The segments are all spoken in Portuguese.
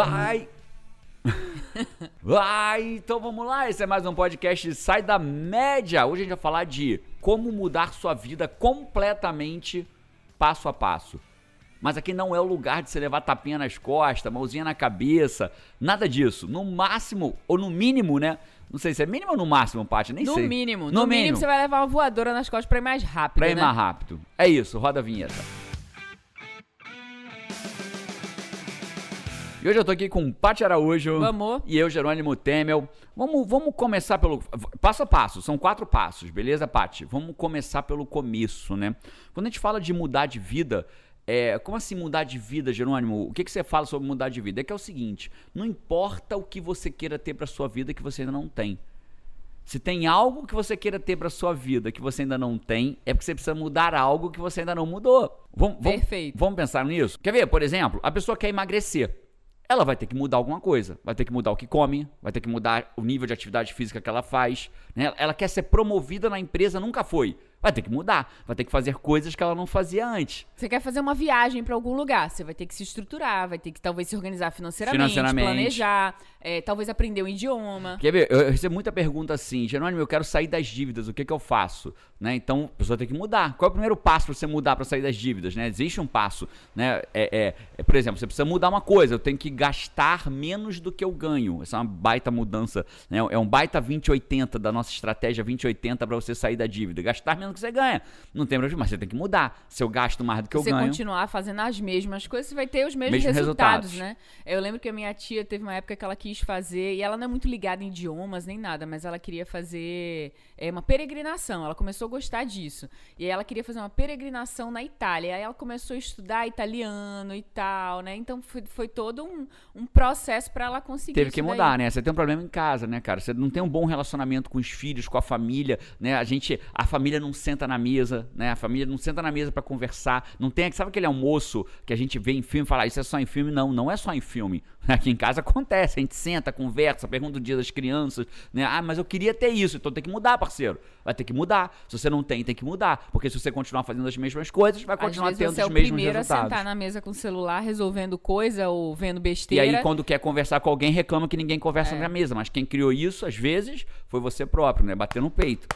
Ai! Ai, então vamos lá, esse é mais um podcast Sai da Média. Hoje a gente vai falar de como mudar sua vida completamente passo a passo. Mas aqui não é o lugar de você levar tapinha nas costas, mãozinha na cabeça, nada disso. No máximo, ou no mínimo, né? Não sei se é mínimo ou no máximo, Paty, nem no sei. Mínimo. No, No, mínimo. mínimo você vai levar uma voadora nas costas pra ir mais rápido, Pra ir né? mais rápido. É isso, roda a vinheta. E hoje eu tô aqui com Paty Araújo. Vamos. E eu, Jerônimo Temel. Vamos, vamos começar pelo. Passo a passo, são quatro passos, beleza, Paty? Vamos começar pelo começo, né? Quando a gente fala de mudar de vida. É, como assim mudar de vida, Jerônimo? O que, que você fala sobre mudar de vida? É que é o seguinte: não importa o que você queira ter pra sua vida que você ainda não tem. Se tem algo que você queira ter pra sua vida que você ainda não tem, é porque você precisa mudar algo que você ainda não mudou. Vamos, vamos, Perfeito. Vamos pensar nisso? Quer ver, por exemplo, a pessoa quer emagrecer. Ela vai ter que mudar alguma coisa. Vai ter que mudar o que come, vai ter que mudar o nível de atividade física que ela faz. Né? Ela quer ser promovida na empresa, nunca foi. Vai ter que mudar, vai ter que fazer coisas que ela não fazia antes. Você quer fazer uma viagem pra algum lugar, você vai ter que se estruturar, vai ter que talvez se organizar financeiramente, Financeiramente. planejar, é, talvez aprender um idioma. Quer ver? Eu recebo muita pergunta assim, Jerônimo, eu quero sair das dívidas, o que, que eu faço? Né? Então, a pessoa tem que mudar. Qual é o primeiro passo para você mudar para sair das dívidas? Né? Existe um passo. Né? É, é- é, por exemplo, você precisa mudar uma coisa, eu tenho que gastar menos do que eu ganho. Essa é uma baita mudança. Né? É um baita 2080 da nossa estratégia 2080 para você sair da dívida. Gastar menos que você ganha. Não tem problema, mas você tem que mudar. Se eu gasto mais do que eu Se você ganho. continuar fazendo as mesmas coisas, você vai ter os mesmos Mesmos resultados, resultados. né? Eu lembro que a minha tia teve uma época que ela quis fazer, e ela não é muito ligada em idiomas nem nada, mas ela queria fazer é, uma peregrinação. Ela começou a gostar disso. E aí ela queria fazer uma peregrinação na Itália. Aí ela começou a estudar italiano e tal, né? Então foi, foi todo um, um processo pra ela conseguir Teve que daí. mudar, né? Você tem um problema em casa, né, cara? Você não tem um bom relacionamento com os filhos, com a família, né? A gente, a família não senta na mesa, né? A família não senta na mesa pra conversar. Não tem, sabe aquele almoço que a gente vê em filme e fala, ah, isso é só em filme? Não, não é só em filme. Aqui em casa acontece, a gente senta, conversa, pergunta o dia das crianças, né? Ah, mas eu queria ter isso, então tem que mudar, parceiro. Vai ter que mudar. Se você não tem, tem que mudar, porque se você continuar fazendo as mesmas coisas, vai Às continuar vezes tendo você é os o mesmos primeiro resultados. a sentar na mesa com o celular, resolvendo coisa ou vendo E besteira. aí, quando quer conversar com alguém, reclama que ninguém conversa É. na mesa. Mas quem criou isso, às vezes, foi você próprio, né? Bater no peito.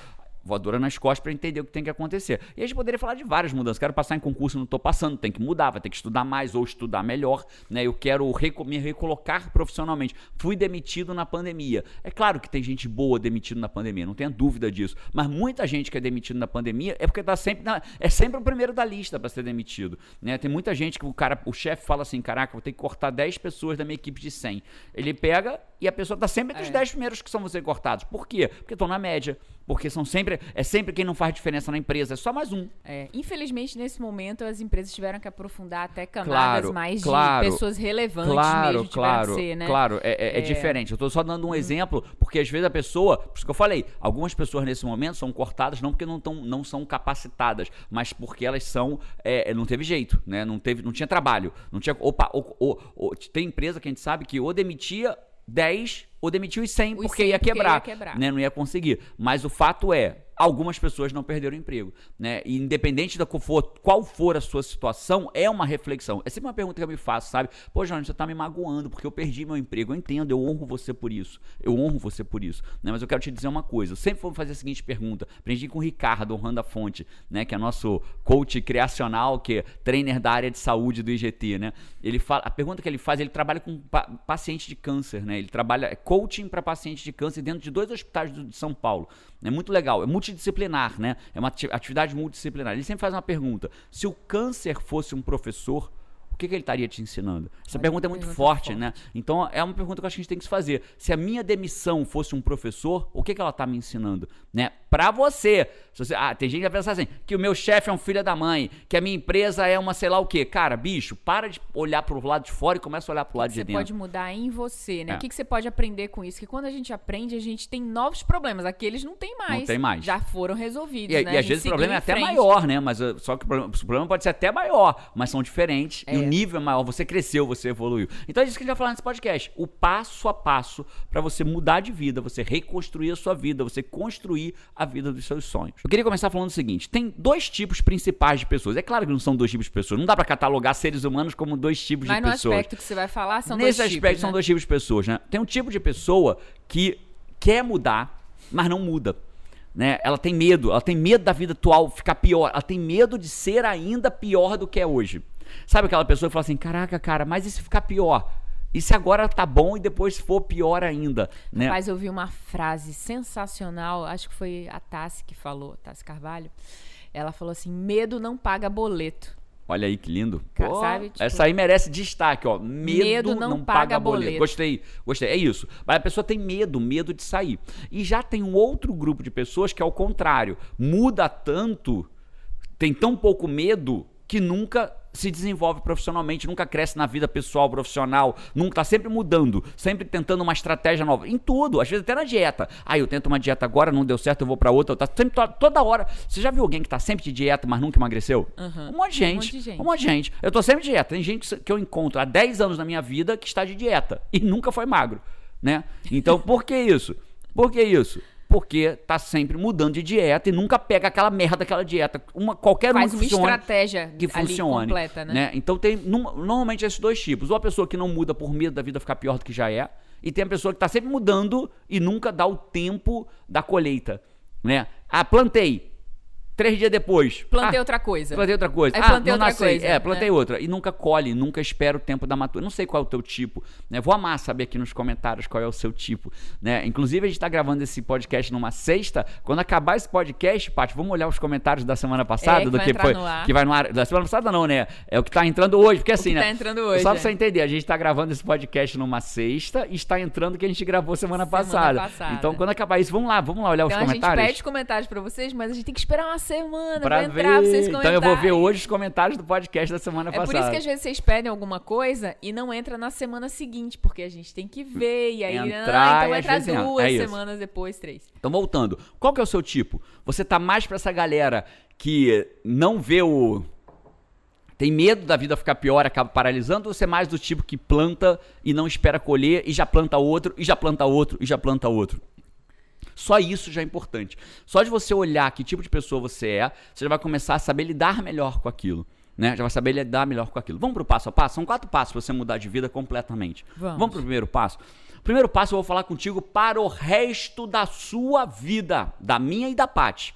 Voadora nas costas pra entender o que tem que acontecer. E a gente poderia falar de várias mudanças. Quero passar em concurso, não tô passando, tem que mudar, vai ter que estudar mais ou estudar melhor, né? Eu quero reco- me recolocar profissionalmente. Fui demitido na pandemia. É claro que tem gente boa demitido na pandemia, não tenha dúvida disso. Mas muita gente que é demitido na pandemia é porque tá sempre na- é sempre o primeiro da lista para ser demitido, né? Tem muita gente que o cara, o chefe fala assim, caraca, vou ter que cortar 10 pessoas da minha equipe de 100. Ele pega e a pessoa tá sempre entre os É. 10 primeiros que são você cortados. Por quê? Porque estão na média. Porque são sempre é sempre quem não faz diferença na empresa, é só mais um. É, infelizmente, nesse momento, as empresas tiveram que aprofundar até camadas Claro, mais claro, de pessoas relevantes Claro, mesmo claro, ser, né? claro, é, é- é É. diferente. Eu tô só dando um exemplo, porque às vezes a pessoa, por isso que eu falei, algumas pessoas nesse momento são cortadas não porque não, tão, não são capacitadas, mas porque elas são, é, não teve jeito, né? Não, teve, não tinha trabalho, não tinha, opa, ou- ou- ou- tem empresa que a gente sabe que ou demitia 10 ou demitiu os 100 Os porque 100 ia porque quebrar, ia quebrar. né? Não ia conseguir. Mas o fato é, algumas pessoas não perderam o emprego, né? E independente da qual for, qual for a sua situação, é uma reflexão. É sempre uma pergunta que eu me faço, sabe? Pô, João, você tá me magoando porque eu perdi meu emprego. Eu entendo, eu honro você por isso. Eu honro você por isso, né? Mas eu quero te dizer uma coisa. Eu sempre vou fazer a seguinte pergunta. Aprendi com o Ricardo, honrando a fonte, né? Que é nosso coach criacional, que é trainer da área de saúde do IGT, né? Ele fala, a pergunta que ele faz, ele trabalha com pa paciente de câncer, né? Ele trabalha é coaching para pacientes de câncer dentro de dois hospitais de São Paulo. É muito legal, é multidisciplinar, né? É uma ati- atividade multidisciplinar. Ele sempre faz uma pergunta: se o câncer fosse um professor, o que, que ele estaria te ensinando? Essa pergunta é muito pergunta forte, forte. né? Então é uma pergunta que eu acho que a gente tem que se fazer. Se a minha demissão fosse um professor, o que, que ela está me ensinando? Né? Pra você. Você- Ah, tem gente que vai pensar assim, que o meu chefe é um filho da mãe, que a minha empresa é uma sei lá o quê. Cara, bicho, para de olhar pro lado de fora e começa a olhar pro lado de Você dentro. pode mudar em você, né? É. O que, que você pode aprender com isso? Que quando a gente aprende, a gente tem novos problemas. Aqueles não tem mais. Não tem mais. Já foram resolvidos, E, né? e às vezes o problema é até maior, né? Mas uh, só que o problema, o problema pode ser até maior, mas são diferentes e o É. nível é maior, você cresceu, você evoluiu. Então é isso que a gente vai falar nesse podcast. O passo a passo para você mudar de vida, você reconstruir a sua vida, você construir a vida dos seus sonhos. Eu queria começar falando o seguinte: tem dois tipos principais de pessoas. É claro que não são dois tipos de pessoas. Não dá para catalogar seres humanos como dois tipos Mas de no pessoas. aspecto que você vai falar, são Nesse dois aspecto tipos, são né? dois tipos de pessoas, né? Tem um tipo de pessoa que quer mudar, mas não muda. Né? Ela tem medo, ela tem medo da vida atual ficar pior, ela tem medo de ser ainda pior do que é hoje. Sabe aquela pessoa que fala assim: caraca, cara, mas e se ficar pior? E se agora tá bom e depois for pior ainda? Né? Mas eu vi uma frase sensacional, acho que foi a Tassi que falou, Tassi Carvalho. Ela falou assim: medo não paga boleto. Olha aí que lindo. Pô, sabe, tipo- essa aí merece destaque, ó. Medo, Medo não, não paga, paga boleto. boleto. Gostei, gostei. É isso. Mas a pessoa tem medo, medo de sair. E já tem um outro grupo de pessoas que é o contrário. Muda tanto, tem tão pouco medo que nunca se desenvolve profissionalmente, nunca cresce na vida pessoal, profissional, nunca tá sempre mudando, sempre tentando uma estratégia nova, em tudo, às vezes até na dieta. Ah, eu tento uma dieta agora, não deu certo, eu vou pra outra, eu tá sempre to- toda hora. Você já viu alguém que tá sempre de dieta, mas nunca emagreceu? Aham. Um monte de Um gente. monte de gente. Um monte de gente. Eu tô sempre de dieta. Tem gente que eu encontro há 10 anos na minha vida que está de dieta e nunca foi magro, né? Então, por que isso? Por que isso? Porque tá sempre mudando de dieta e nunca pega aquela merda daquela dieta. Uma, qualquer uma Faz que uma funcione estratégia que funcione. completa, né? Então tem num- normalmente esses dois tipos. Ou a pessoa que não muda por medo da vida ficar pior do que já é, e tem a pessoa que está sempre mudando e nunca dá o tempo da colheita. Né? Ah, plantei. Três dias depois. Plantei ah, outra coisa. Plantei outra coisa. Aí ah, plantei não outra nascei. coisa, É, plantei né? outra. E nunca colhe, nunca espera o tempo da matura. Não sei qual é o teu tipo. Né? Vou amar saber aqui nos comentários qual é o seu tipo. Né? Inclusive, a gente está gravando esse podcast numa sexta. Quando acabar esse podcast, Paty, vamos olhar os comentários da semana passada? É, que do que foi. no ar. Que vai no ar. Da semana passada não, né? É o que tá entrando hoje. Porque assim, que né? tá entrando hoje, Só pra é. você entender, a gente tá gravando esse podcast numa sexta e está entrando o que a gente gravou semana, Semana passada. passada. Então, quando acabar isso, vamos lá, vamos lá olhar Então os a gente comentários. pede comentários pra vocês, mas a gente tem que esperar uma semana Pra pra, entrar, pra vocês comentarem. Então eu vou ver hoje os comentários do podcast da semana É passada. por isso que às vezes vocês pedem alguma coisa e não entra na semana seguinte, porque a gente tem que ver, e aí, Entrar ah, e então entra vezes duas É semanas depois, três. Então, voltando. Qual que é o seu tipo? Você tá mais pra essa galera que não vê o. Tem medo da vida ficar pior, acaba paralisando, ou você é mais do tipo que planta e não espera colher, e já planta outro, e já planta outro, e já planta outro? Só isso já é importante. Só de você olhar que tipo de pessoa você é, você já vai começar a saber lidar melhor com aquilo. Né? Já vai saber lidar melhor com aquilo. Vamos pro passo a passo? São quatro passos para você mudar de vida completamente. Vamos. Vamos pro primeiro passo? Primeiro passo eu vou falar contigo para o resto da sua vida, da minha e da Paty.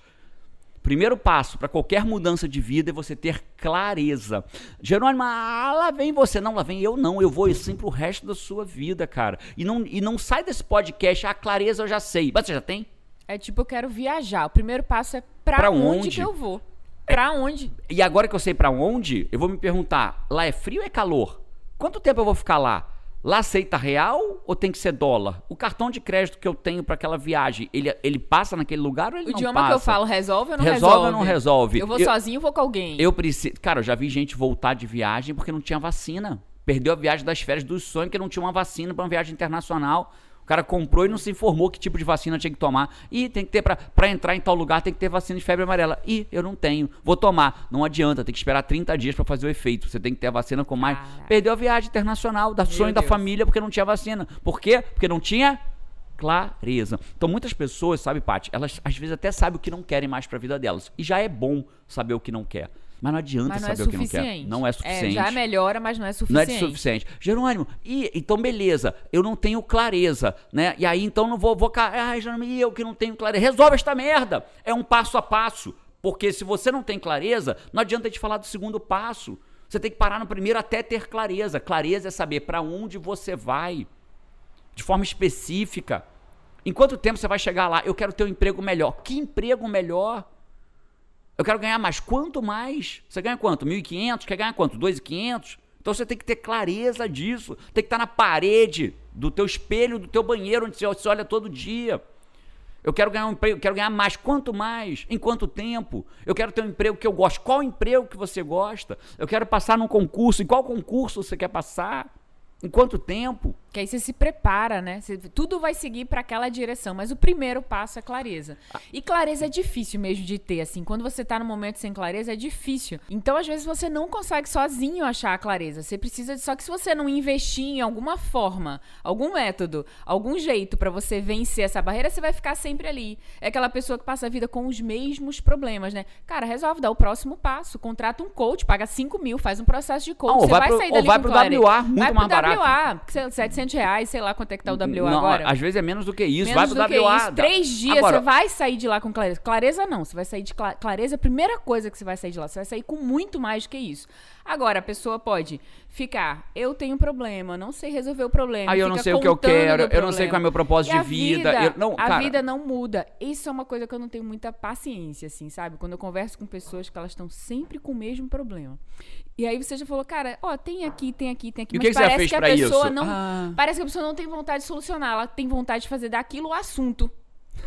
Primeiro passo para qualquer mudança de vida é você ter clareza. Jerônimo, ah, lá vem você. Não, lá vem eu não. Eu vou assim pro resto da sua vida, cara. E não, e não sai desse podcast, a clareza eu já sei. Mas você já tem? É tipo, eu quero viajar. O primeiro passo é pra, Pra onde, onde? que eu vou. Pra onde? E agora que eu sei pra onde, eu vou me perguntar: lá é frio ou é calor? Quanto tempo eu vou ficar lá? Lá aceita real ou tem que ser dólar? O cartão de crédito que eu tenho pra aquela viagem, ele, ele passa naquele lugar ou ele O não idioma passa? que eu falo resolve ou não Resolve resolve? ou não resolve? Eu vou Eu- sozinho ou vou com alguém? Eu preciso. Cara, eu já vi gente voltar de viagem porque não tinha vacina. Perdeu a viagem das férias dos sonhos porque não tinha uma vacina pra uma viagem internacional. O cara comprou e não se informou que tipo de vacina tinha que tomar. E tem que ter pra, pra entrar em tal lugar, tem que ter vacina de febre amarela. E eu não tenho. Vou tomar. Não adianta, tem que esperar 30 dias pra fazer o efeito. Você tem que ter a vacina com mais. Caraca. Perdeu a viagem internacional, da sonho da Deus. família porque não tinha vacina. Por quê? Porque não tinha clareza. Então muitas pessoas, sabe, Paty, elas às vezes até sabem o que não querem mais pra vida delas. E já é bom saber o que não quer. Mas não adianta Mas não é saber o que não quer. suficiente. Não é suficiente. já melhora, mas não é Não é suficiente. de suficiente. Jerônimo, e, então beleza, eu não tenho clareza, né? E aí então não vou, vou ai, Jerônimo, e eu que não tenho clareza. Resolve esta merda. É um passo a passo. Porque se você não tem clareza, não adianta te falar do segundo passo. Você tem que parar no primeiro até ter clareza. Clareza é saber para onde você vai. De forma específica. Em quanto tempo você vai chegar lá? Eu quero ter um emprego melhor. Que emprego melhor? Eu quero ganhar mais. Quanto mais? Você ganha quanto? 1.500? Quer ganhar quanto? 2.500? Então você tem que ter clareza disso. Tem que estar na parede do teu espelho, do teu banheiro, onde você olha todo dia. Eu quero ganhar um emprego, quero ganhar mais. Quanto mais? Em quanto tempo? Eu quero ter um emprego que eu gosto. Qual emprego que você gosta? Eu quero passar num concurso. Em qual concurso você quer passar? Em quanto tempo? Que aí você se prepara, né? Você- tudo vai seguir para aquela direção, mas o primeiro passo é clareza. E clareza é difícil mesmo de ter, assim. Quando você tá num momento sem clareza, é difícil. Então, às vezes, você não consegue sozinho achar a clareza. Você precisa. de- Só que se você não investir em alguma forma, algum método, algum jeito para você vencer essa barreira, você vai ficar sempre ali. É aquela pessoa que passa a vida com os mesmos problemas, né? Cara, resolve dar o próximo passo. Contrata um coach, paga 5 mil, faz um processo de coach. Ah, ou você vai vai pro- sair ou dali vai com pro clareza. WA, muito vai mais pro barato. WA, que sei lá, 700 reais, sei lá quanto é que tá o WA Não, agora. às vezes é menos do que isso. Menos vai do pro que WA. isso. Três dias Agora, você vai sair de lá com clareza. Clareza não, você vai sair de cla- clareza. A primeira coisa que você vai sair de lá, você vai sair com muito mais do que isso. Agora, a pessoa pode ficar, eu tenho um problema, não sei resolver o problema. Aí eu não sei o que eu quero, eu não sei qual é o meu propósito E de vida. eu- não, a cara, vida não muda. Isso é uma coisa que eu não tenho muita paciência, assim, sabe? Quando eu converso com pessoas que elas estão sempre com o mesmo problema. E aí você já falou, cara, ó, tem aqui, tem aqui, tem aqui. E mas que que parece fez que a pessoa isso? não. Ah. Parece que a pessoa não tem vontade de solucionar, ela tem vontade de fazer daquilo o assunto,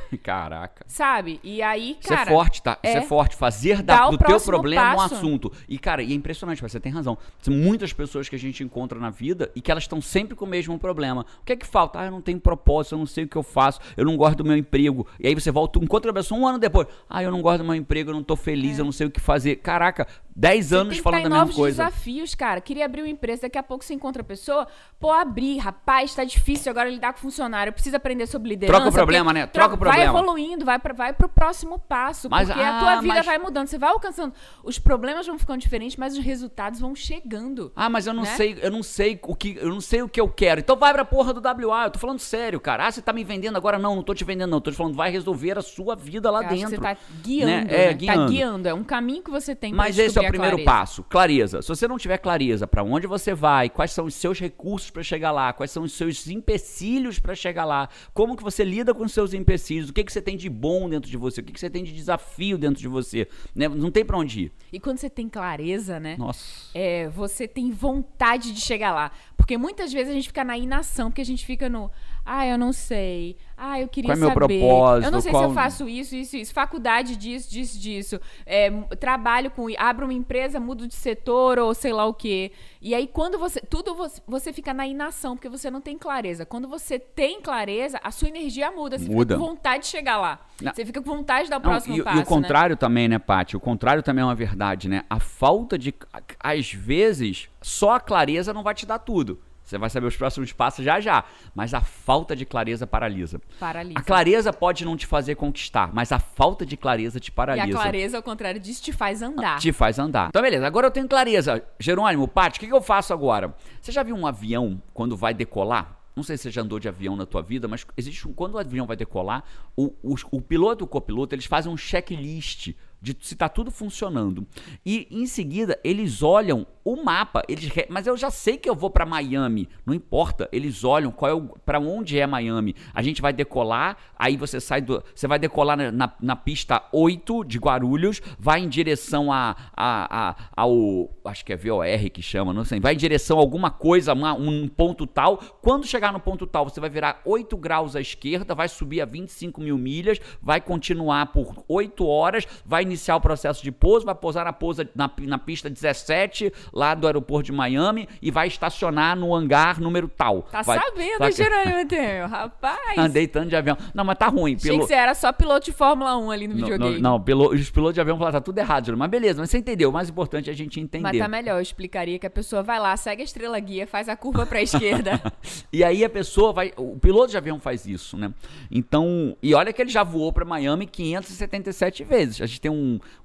Caraca. sabe? E aí, Isso é cara. forte, tá? Isso é é forte. Fazer da- do teu problema um passo. assunto. E, cara, e é impressionante, você tem razão. São muitas pessoas que a gente encontra na vida e que elas estão sempre com o mesmo problema. O que é que falta? Ah, eu não tenho propósito, eu não sei o que eu faço, eu não gosto do meu emprego. E aí você volta, encontra a pessoa um ano depois. Ah, eu não gosto do meu emprego, eu não tô feliz, eu não sei o que fazer. Caraca, 10 Você anos falando tá em mesma novos coisa. desafios, cara. Queria abrir uma empresa, daqui a pouco você encontra a pessoa. Pô, abrir, rapaz, tá difícil agora lidar com funcionário. Eu preciso aprender sobre liderança. Troca o problema, porque né? Troca o problema. Vai evoluindo, vai, pra, vai pro próximo passo. Mas, porque a ah, tua vida mas- vai mudando. Você vai alcançando. Os problemas vão ficando diferentes, mas os resultados vão chegando. Ah, mas eu não né? sei, eu não sei o que, eu não sei o que eu quero. Então vai pra porra do WA. Eu tô falando sério, cara. Ah, você tá me vendendo agora? Não, não tô te vendendo, não. Tô te falando, vai resolver a sua vida lá Eu acho que dentro. você tá guiando, né? né? É, Tá guiando. guiando. É um caminho que você tem pra Mas esse é o a primeiro passo, clareza. Se você não tiver clareza pra onde você vai, quais são os seus recursos pra chegar lá, quais são os seus empecilhos pra chegar lá, como que você lida com os seus empecilhos, o que que você tem de bom dentro de você, o que que você tem de desafio dentro de você, né? Não tem pra onde ir. E quando você tem clareza, né? Nossa. é, você tem vontade de chegar lá. Porque muitas vezes a gente fica na inação, porque a gente fica no. Ah, eu não sei. Ah, eu queria Qual é meu saber. propósito? Eu não sei Qual- se eu faço isso, isso, isso. Faculdade disso, disso, disso. É, trabalho com. Abro uma empresa, mudo de setor ou sei lá o quê. E aí, quando você. Tudo você, você fica na inação, porque você não tem clareza. Quando você tem clareza, a sua energia muda. Você Muda. fica com vontade de chegar lá. Não. Você fica com vontade de dar o Não, próximo e, e passo. o contrário também, né, Paty? O contrário também é uma verdade, né? A falta de. Às vezes, só a clareza não vai te dar tudo. Você vai saber os próximos passos já já. Mas a falta de clareza paralisa. Paralisa. A clareza pode não te fazer conquistar, mas a falta de clareza te E paralisa. a clareza, ao contrário disso, te faz andar. Te faz andar. Então, beleza. Agora eu tenho clareza. Jerônimo, Paty, o que, que eu faço agora? Você já viu um avião quando vai decolar? Não sei se você já andou de avião na tua vida, mas existe um, quando o avião vai decolar, o, o, o piloto e o copiloto, eles fazem um checklist de se tá tudo funcionando. E em seguida, eles olham o mapa, eles mas eu já sei que eu vou para Miami, não importa. Eles olham qual é para onde é Miami. A gente vai decolar, aí você sai do, você vai decolar na, na, na pista 8 de Guarulhos, vai em direção a, a, a ao acho que é VOR que chama, não sei, vai em direção a alguma coisa, uma- um ponto tal. Quando chegar no ponto tal, você vai virar 8 graus à esquerda, vai subir a 25 mil milhas, vai continuar por 8 horas, vai iniciar o processo de pouso, vai pousar na, pousa, na, na pista 17, lá do aeroporto de Miami, e vai estacionar no hangar número tal. Tá vai, sabendo, vai- Jerônimo Temer, rapaz. Andei tanto de avião. Não, mas tá ruim. Achei Pelo... que você era só piloto de Fórmula 1 ali no videogame. não, não, pelo- os pilotos de avião falaram, tá tudo errado, Júlio. mas beleza, mas você entendeu. O mais importante é a gente entender. Mas tá melhor, eu explicaria que a pessoa vai lá, segue a estrela guia, faz a curva pra esquerda. E aí a pessoa vai. O piloto de avião faz isso, né? Então. E olha que ele já voou para Miami 577 vezes. A gente tem um,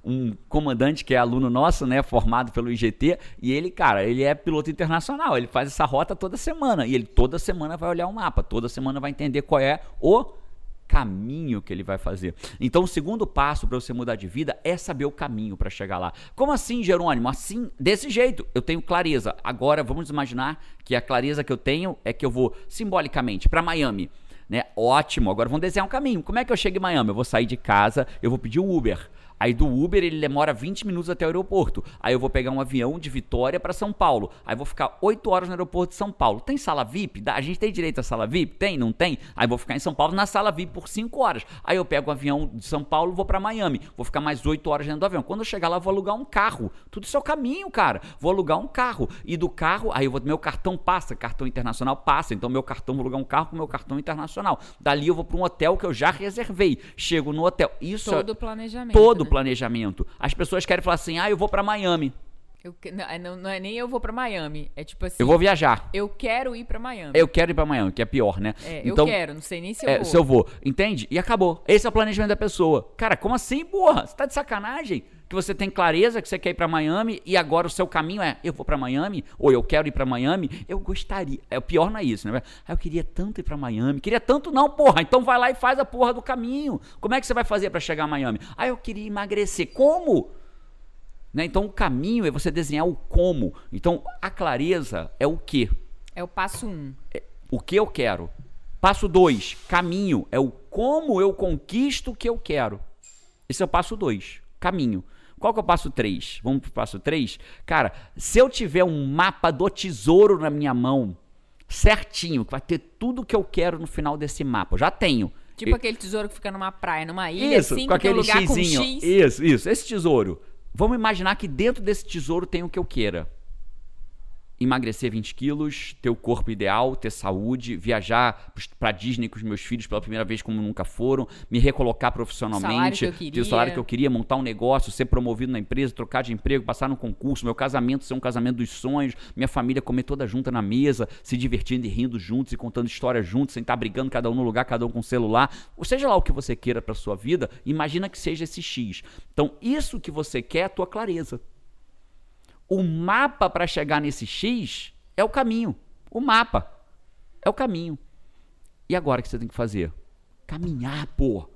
um comandante que é aluno nosso, né? Formado pelo IGT. E ele, cara, ele é piloto internacional. Ele faz essa rota toda semana. E ele toda semana vai olhar o mapa. Toda semana vai entender qual é o caminho que ele vai fazer. Então, o segundo passo para você mudar de vida é saber o caminho para chegar lá. Como assim, Jerônimo? Assim, desse jeito. Eu tenho clareza. Agora, vamos imaginar que a clareza que eu tenho é que eu vou simbolicamente para Miami. Né? Ótimo, agora vamos desenhar um caminho. Como é que eu chego em Miami? Eu vou sair de casa, eu vou pedir um Uber. Aí do Uber ele demora 20 minutos até o aeroporto. Aí eu vou pegar um avião de Vitória para São Paulo. Aí vou ficar 8 horas no aeroporto de São Paulo. Tem sala VIP? A gente tem direito à sala VIP? Tem, não tem? Aí vou ficar em São Paulo na sala VIP por 5 horas. Aí eu pego o avião de São Paulo, vou para Miami. Vou ficar mais 8 horas dentro do avião. Quando eu chegar lá, vou alugar um carro. Tudo isso é o caminho, cara. Vou alugar um carro. E do carro, aí eu vou, meu cartão passa, cartão internacional passa. Então meu cartão, vou alugar um carro com meu cartão internacional. Dali eu vou para um hotel que eu já reservei. Chego no hotel. Isso Todo é o planejamento. todo né? Planejamento. As pessoas querem falar assim: ah, eu vou para Miami. Eu não, é- não, não é nem eu vou pra Miami. É tipo assim. Eu vou viajar. eu quero ir pra Miami. Eu quero ir para Miami, que é pior, né? É, então, eu quero, não sei nem se eu é, vou. se eu vou. Entende? E acabou. Esse é o planejamento da pessoa. Cara, como assim, porra? Você tá de sacanagem? Que você tem clareza que você quer ir para Miami e agora o seu caminho é eu vou para Miami ou eu quero ir para Miami, eu gostaria. É o pior não é isso, né? Ah, eu queria tanto ir para Miami. Queria tanto não, porra. Então vai lá e faz a porra do caminho. Como é que você vai fazer para chegar a Miami? Ah, eu queria emagrecer. Como? Né? Então o caminho é você desenhar o como. Então a clareza é o que. É o passo um. O que eu quero. Passo 2, caminho. É o como eu conquisto o que eu quero. Esse é o passo 2, caminho. Qual que é o passo 3? Vamos pro passo 3? Cara, se eu tiver um mapa do tesouro na minha mão, certinho, que vai ter tudo que eu quero no final desse mapa. Eu já tenho. Tipo Eu- aquele tesouro que fica numa praia, numa ilha, isso, assim, com um aquele lugar com xizinho. X. Isso, isso. Esse tesouro. Vamos imaginar que dentro desse tesouro tem o que eu queira. Emagrecer 20 quilos, ter o corpo ideal, ter saúde, viajar pra Disney com os meus filhos pela primeira vez como nunca foram, me recolocar profissionalmente, eu ter o salário que eu queria, montar um negócio, ser promovido na empresa, trocar de emprego, passar no concurso, meu casamento ser um casamento dos sonhos, minha família comer toda junta na mesa, se divertindo e rindo juntos e contando histórias juntos, sem estar brigando cada um no lugar, cada um com o celular. Ou seja lá o que você queira pra sua vida, imagina que seja esse X. Então, isso que você quer é a tua clareza. O mapa para chegar nesse X é o caminho. O mapa é o caminho. E agora o que você tem que fazer? Caminhar, pô.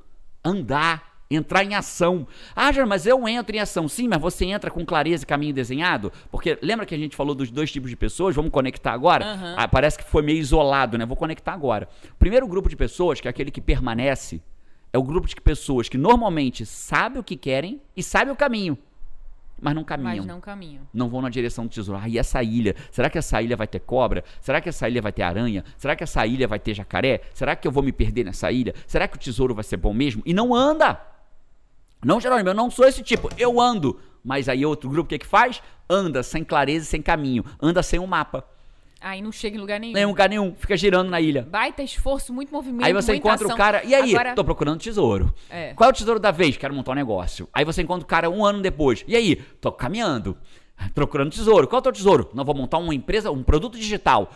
Andar. Entrar em ação. Ah, Jana, mas eu entro em ação. Sim, mas você entra com clareza e caminho desenhado? Porque lembra que a gente falou dos dois tipos de pessoas? Vamos conectar agora? Aham. Ah, parece que foi meio isolado, né? Vou conectar agora. O primeiro grupo de pessoas, que é aquele que permanece, é o grupo de pessoas que normalmente sabem o que querem e sabem o caminho, mas não caminham Mas não caminho. não vão na direção do tesouro. Ah, e essa ilha? Será que essa ilha vai ter cobra? Será que essa ilha vai ter aranha? Será que essa ilha vai ter jacaré? Será que eu vou me perder nessa ilha? Será que o tesouro vai ser bom mesmo? E não anda! Não, Jerônimo, eu não sou esse tipo. Eu ando. Mas aí outro grupo, o que que faz? Anda sem clareza e sem caminho. Anda sem um mapa. Aí não chega em lugar nenhum. Nem um lugar nenhum. Fica girando na ilha. Baita esforço, muito movimento. Aí você encontra ação. o cara. E aí? Agora, Tô procurando tesouro. É. Qual é o tesouro da vez? Quero montar um negócio. Aí você encontra o cara um ano depois. E aí? Tô caminhando. Procurando tesouro. Qual é o teu tesouro? Não, vou montar uma empresa, um produto digital.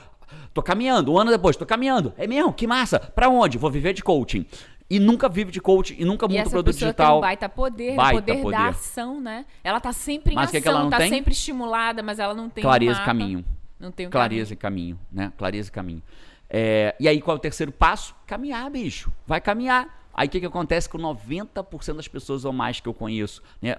Tô caminhando. Um ano depois, tô caminhando. É mesmo? Que massa. Pra onde? Vou viver de coaching. E nunca vive de coaching e nunca e monta essa produto pessoa digital. tem um baita poder, Baita poder, poder. da ação, né? Ela tá sempre em Mas o que ação, que ela não tá tem? sempre estimulada, mas ela não tem um Clareza e mapa, caminho. Não tem um Clareza e caminho, né? Clareza e caminho. É, e aí, qual é o terceiro passo? Caminhar, bicho. Vai caminhar. Aí o que, que acontece com 90% das pessoas ou mais que eu conheço? Né?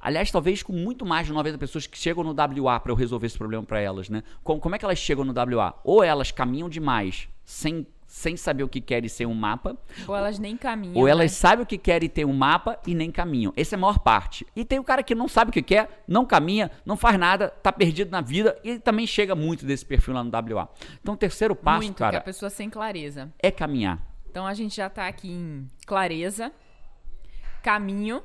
Aliás, talvez com muito mais de 90 pessoas que chegam no WA para eu resolver esse problema para elas, né? Como, como é que elas chegam no WA? Ou elas caminham demais sem, sem saber o que querem sem um mapa, Ou elas nem caminham. ou elas né? sabem o que querem ter um mapa e nem caminham. Essa é a maior parte. E tem o cara que não sabe o que quer, não caminha, não faz nada, tá perdido na vida e também chega muito desse perfil lá no WA. Então o terceiro passo, Muito, que é a cara, pessoa sem clareza. é caminhar. Então a gente já tá aqui em clareza, caminho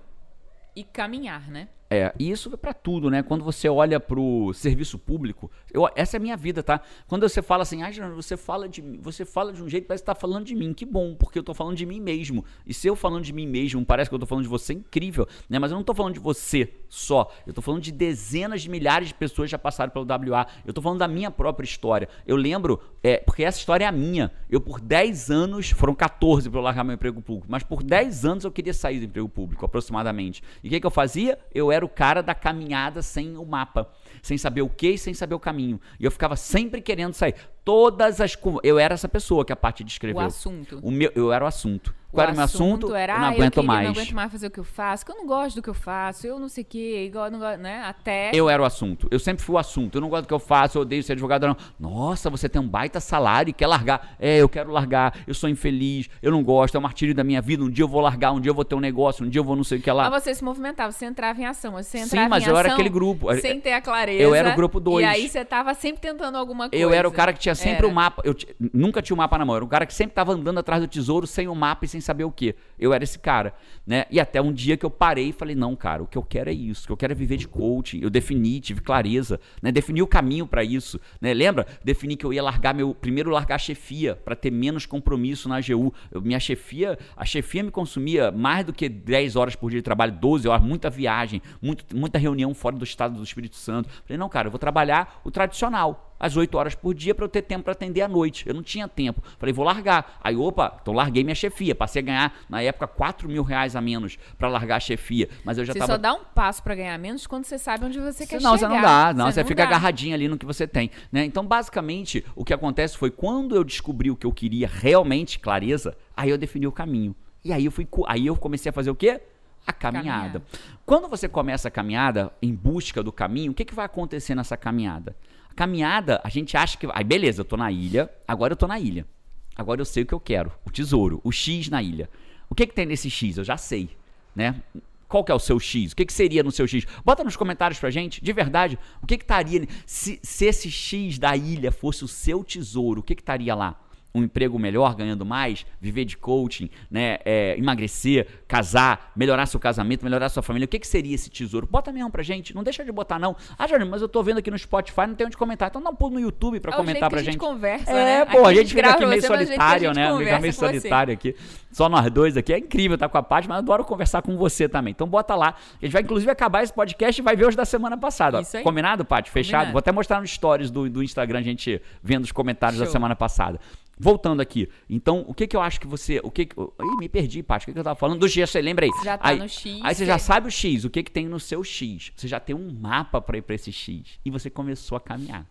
e caminhar, né? É, e isso é pra tudo, né? Quando você olha pro serviço público, eu- essa é a minha vida, tá? Quando você fala assim, ah, Geraldo, você fala de você fala de um jeito parece que tá falando de mim, que bom, porque eu tô falando de mim mesmo. E se eu falando de mim mesmo, parece que eu tô falando de você, incrível, né? Mas eu não tô falando de você só, eu tô falando de dezenas de milhares de pessoas que já passaram pelo WA. Eu tô falando da minha própria história. Eu lembro, é, porque essa história é a minha. Eu por 10 anos, foram 14 pra eu largar meu emprego público, mas por 10 anos eu queria sair do emprego público, aproximadamente. E o que, que eu fazia? Eu era o cara da caminhada sem o mapa, sem saber o que e sem saber o caminho. E eu ficava sempre querendo sair. Todas as. Eu era essa pessoa que a parte descreveu. O assunto. O meu, eu era o assunto. Qual era o meu assunto? Era, eu não aguento queria- mais. não aguento mais fazer o que eu faço, que eu não gosto do que eu faço, eu não sei o quê, igual, não né? Até. Eu era o assunto. Eu sempre fui o assunto. Eu não gosto do que eu faço, eu odeio ser advogado, não. Nossa, você tem um baita salário e quer largar. É, eu quero largar. Eu sou infeliz, eu não gosto, é o martírio da minha vida. Um dia eu vou largar, um dia eu vou ter um negócio, um dia eu vou não sei o que lá. Mas você se movimentava, você entrava em ação, você Sim, entrava mas em eu era ação aquele grupo. Sem ter a clareza. Eu era o grupo dois. E aí você tava sempre tentando alguma coisa. Eu era o cara que tinha sempre Era. o mapa. Eu nunca tinha o mapa na mão. Eu era o cara que sempre tava andando atrás do tesouro sem o mapa e sem saber o que. Eu era esse cara, né? E até um dia que eu parei e falei: não, cara, o que eu quero é isso. O que eu quero é viver de coaching. Eu defini, tive clareza, né? Defini o caminho pra isso, né? Lembra? Defini que eu ia largar meu. Primeiro, largar a chefia pra ter menos compromisso na AGU. Eu- minha chefia, a chefia me consumia mais do que 10 horas por dia de trabalho, 12 horas, muita viagem, muito, muita reunião fora do estado do Espírito Santo. Falei: não, cara, eu vou trabalhar o tradicional às 8 horas por dia para eu ter tempo para atender à noite. Eu não tinha tempo. Falei, vou largar. Aí, opa, então larguei minha chefia. Passei a ganhar, na época, 4 mil reais a menos para largar a chefia. Mas eu já Você tava. só dá um passo pra ganhar menos quando você sabe onde você quer Não, chegar. você não dá, não, você, não fica dá. agarradinho ali no que você tem, né? Então, basicamente, o que acontece foi quando eu descobri o que eu queria realmente, clareza, aí eu defini o caminho. E aí eu fui, aí eu comecei a fazer o quê? A caminhada. Caminhada. Quando você começa a caminhada em busca do caminho, o que, que vai acontecer nessa caminhada? Caminhada, a gente acha que. Aí, beleza, eu tô na ilha, agora eu tô na ilha. Agora eu sei o que eu quero, o tesouro, o X na ilha. O que, que tem nesse X? Eu já sei, né? Qual que é o seu X? O que, que seria no seu X? Bota nos comentários pra gente, de verdade, o que que estaria... Se, se esse X da ilha fosse o seu tesouro, o que que estaria lá? Um emprego melhor, ganhando mais, viver de coaching, né? é, emagrecer, casar, melhorar seu casamento, melhorar sua família. O que, que seria esse tesouro? Bota mesmo pra gente, não deixa de botar não. Ah, Jorge, mas eu tô vendo aqui no Spotify, não tem onde comentar. Então dá um pulo no YouTube pra É comentar pra que a gente gente. conversa, É, né? pô, a gente fica aqui meio solitário, gente né? Fica meio solitário aqui. Só nós dois aqui. É incrível estar com a Paty, mas eu adoro conversar com você também. Então bota lá. A gente vai inclusive acabar esse podcast e vai ver os da semana passada. Isso aí. Combinado, Paty? Fechado? Combinado. Vou até mostrar nos stories do, do Instagram a gente vendo os comentários da Show. semana passada. Voltando aqui. Então, o que que eu acho que você... O que que... Ih, me perdi, Paty. O que que eu tava falando? Do X, você lembra aí? Já tá aí, no X, Aí você já sabe o X. O que que tem no seu X. Você já tem um mapa para ir para esse X. E você começou a caminhar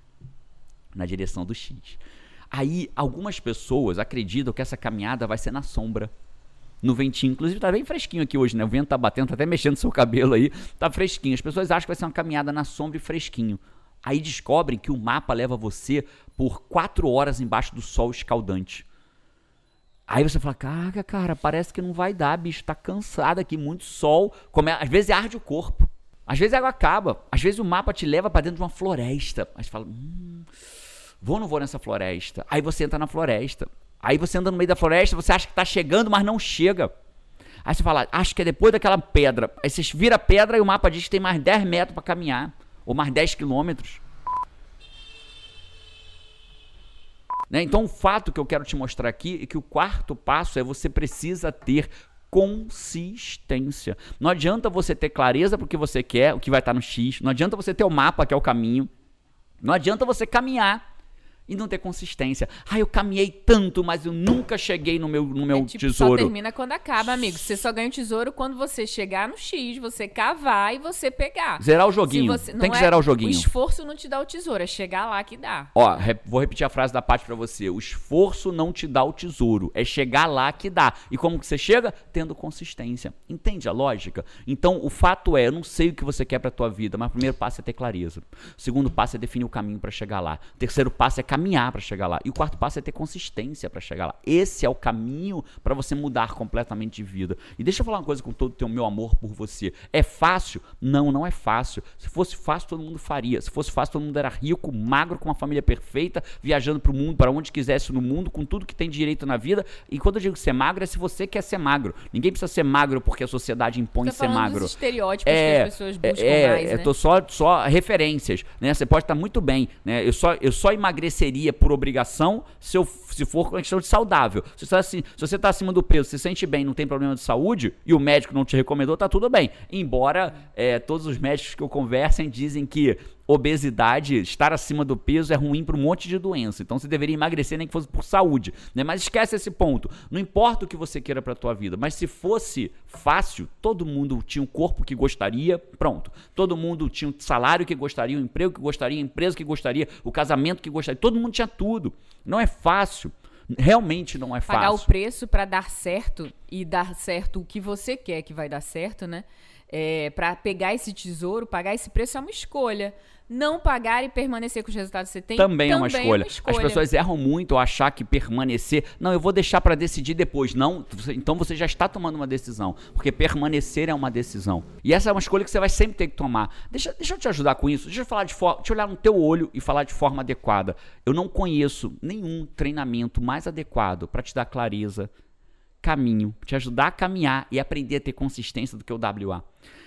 na direção do X. Aí, algumas pessoas acreditam que essa caminhada vai ser na sombra. No ventinho. Inclusive, tá bem fresquinho aqui hoje, né? O vento tá batendo, tá até mexendo seu cabelo aí. Tá fresquinho. As pessoas acham que vai ser uma caminhada na sombra e fresquinho. Aí descobrem que o mapa leva você por quatro horas embaixo do sol escaldante. Aí você fala, caraca, cara, parece que não vai dar, bicho, tá cansado aqui, muito sol. Come... Às vezes arde o corpo. Às vezes a água acaba. Às vezes o mapa te leva pra dentro de uma floresta. Aí você fala, hum, vou ou não vou nessa floresta? Aí você entra na floresta. Aí você anda no meio da floresta, você acha que tá chegando, mas não chega. Aí você fala, acho que é depois daquela pedra. Aí você vira a pedra e o mapa diz que tem mais 10 metros pra caminhar. Ou mais 10 quilômetros. Né? Então, o fato que eu quero te mostrar aqui é que o quarto passo é você precisa ter consistência. Não adianta você ter clareza pro que você quer, o que vai estar no X. Não adianta você ter o mapa, que é o caminho. Não adianta você caminhar e não ter consistência. Ah, eu caminhei tanto, mas eu nunca cheguei no meu, no meu É tipo, só tesouro. termina quando acaba, amigo. Você só ganha o tesouro quando você chegar no X, você cavar e você pegar. Zerar o joguinho. você- Tem que é- zerar o joguinho. O esforço não te dá o tesouro, é chegar lá que dá. Ó, vou repetir a frase da parte pra você. O esforço não te dá o tesouro, é chegar lá que dá. E como que você chega? Tendo consistência. Entende a lógica? Então, o fato é, eu não sei o que você quer pra tua vida, mas o primeiro passo é ter clareza. O segundo passo é definir o caminho pra chegar lá. O terceiro passo é caminhar pra chegar lá. E o quarto passo é ter consistência pra chegar lá. Esse é o caminho pra você mudar completamente de vida. E deixa eu falar uma coisa com todo o meu amor por você. É fácil? Não, não é fácil. Se fosse fácil, todo mundo faria. Se fosse fácil, todo mundo era rico, magro, com uma família perfeita, viajando pro mundo, para onde quisesse no mundo, com tudo que tem direito na vida. E quando eu digo ser magro, é se você quer ser magro. Ninguém precisa ser magro porque a sociedade impõe ser magro. dos estereótipos que as pessoas buscam é, mais, eu né? tô só, só referências, né? Você pode estar muito bem, né? Eu só, eu só emagreceria por obrigação se, eu, se for com questão de saudável. Se você, tá assim, se tá acima do peso, se sente bem, não tem problema de saúde e o médico não te recomendou, tá tudo bem. Embora é, todos os médicos que eu conversem dizem que obesidade, estar acima do peso é ruim para um monte de doença. Então você deveria emagrecer nem que fosse por saúde, né? Mas esquece esse ponto. Não importa o que você queira para tua vida, mas se fosse fácil, todo mundo tinha o corpo que gostaria, pronto. Todo mundo tinha o salário que gostaria, o emprego que gostaria, a empresa que gostaria, o casamento que gostaria. Todo mundo tinha tudo. Não é fácil. Realmente não é fácil. Pagar o preço para dar certo e dar certo o que você quer que vai dar certo, né? É, para pegar esse tesouro, pagar esse preço é uma escolha não pagar e permanecer com os resultados que você tem também, é, uma escolha. é uma escolha. As pessoas erram muito ao achar que permanecer, não, eu vou deixar para decidir depois. Não, então você já está tomando uma decisão, porque permanecer é uma decisão. E essa é uma escolha que você vai sempre ter que tomar. Deixa, deixa eu te ajudar com isso. Deixa eu falar de forma, deixa eu olhar no teu olho e falar de forma adequada. Eu não conheço nenhum treinamento mais adequado para te dar clareza, caminho, te ajudar a caminhar e aprender a ter consistência do que o WA.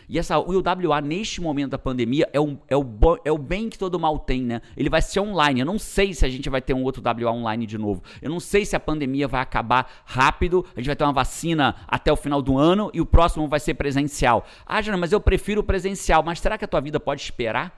E essa, o WA, neste momento da pandemia, é o, é, o, é o bem que todo mal tem, né? Ele vai ser online. Eu não sei se a gente vai ter um outro WA online de novo. Eu não sei se a pandemia vai acabar rápido, a gente vai ter uma vacina até o final do ano e o próximo vai ser presencial. Ah, Jana, mas eu prefiro o presencial. Mas será que a tua vida pode esperar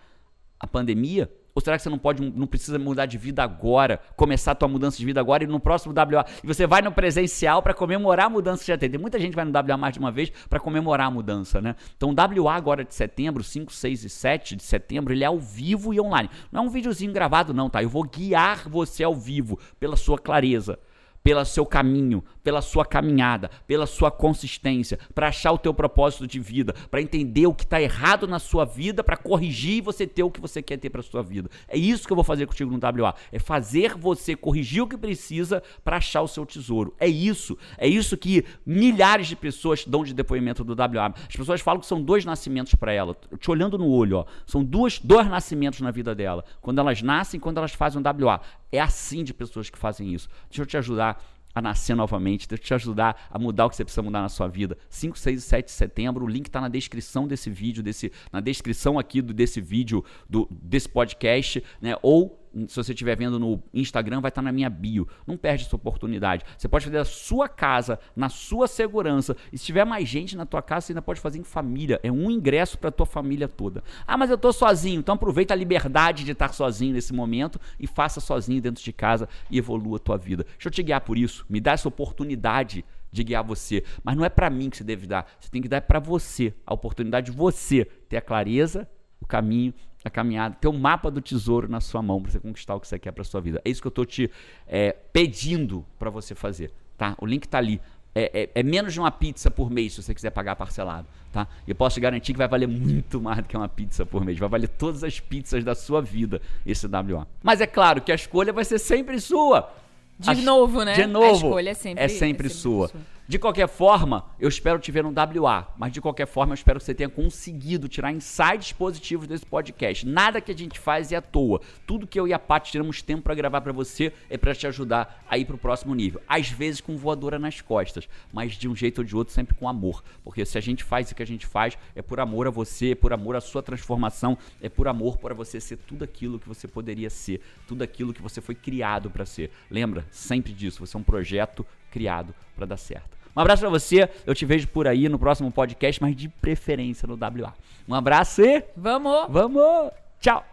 a pandemia? Ou será que você não pode, não precisa mudar de vida agora, começar a tua mudança de vida agora e no próximo WA? E você vai no presencial para comemorar a mudança que já tem. Tem muita gente que vai no WA mais de uma vez para comemorar a mudança, né? Então, WA agora de setembro, 5, 6 e 7 de setembro, ele é ao vivo e online. Não é um videozinho gravado, não, tá? Eu vou guiar você ao vivo pela sua clareza pelo seu caminho, pela sua caminhada, pela sua consistência, para achar o teu propósito de vida, para entender o que está errado na sua vida, para corrigir e você ter o que você quer ter para sua vida. É isso que eu vou fazer contigo no WA, é fazer você corrigir o que precisa para achar o seu tesouro. É isso, é isso que milhares de pessoas dão de depoimento do WA. As pessoas falam que são dois nascimentos para ela. Te olhando no olho, ó, são duas, dois nascimentos na vida dela. Quando elas nascem, quando elas fazem um WA. É assim de pessoas que fazem isso. Deixa eu te ajudar a nascer novamente, deixa eu te ajudar a mudar o que você precisa mudar na sua vida. 5, 6 e 7 de setembro, o link está na descrição desse vídeo, desse, na descrição aqui do, desse vídeo, do, desse podcast, né? Ou se você estiver vendo no Instagram, vai estar na minha bio. Não perde essa oportunidade. Você pode fazer a sua casa, na sua segurança. E se tiver mais gente na tua casa, você ainda pode fazer em família. É um ingresso para tua família toda. Ah, mas eu estou sozinho. Então aproveita a liberdade de estar sozinho nesse momento e faça sozinho dentro de casa e evolua a tua vida. Deixa eu te guiar por isso. Me dá essa oportunidade de guiar você. Mas não é para mim que você deve dar. Você tem que dar para você. A oportunidade de você ter a clareza, o caminho a caminhada, ter o um mapa do tesouro na sua mão para você conquistar o que você quer para sua vida. É isso que eu estou te é, pedindo para você fazer, tá? O link está ali. É, é, é, menos de uma pizza por mês se você quiser pagar parcelado, tá? Eu posso te garantir que vai valer muito mais do que uma pizza por mês. Vai valer todas as pizzas da sua vida esse WA. Mas é claro que a escolha vai ser sempre sua. De a, novo, né? De novo. A escolha é sempre, é sempre, é sempre sua. sua. De qualquer forma, eu espero te ver no WA, mas de qualquer forma, eu espero que você tenha conseguido tirar insights positivos desse podcast. Nada que a gente faz é à toa. Tudo que eu e a Paty tiramos tempo para gravar para você é para te ajudar a ir pro próximo nível. Às vezes com voadora nas costas, mas de um jeito ou de outro sempre com amor. Porque se a gente faz o que a gente faz, é por amor a você, é por amor à sua transformação, é por amor para você ser tudo aquilo que você poderia ser, tudo aquilo que você foi criado para ser. Lembra sempre disso, você é um projeto criado para dar certo. Um abraço para você. Eu te vejo por aí no próximo podcast, mas de preferência no WA. Um abraço e. Vamos! Vamos! Tchau!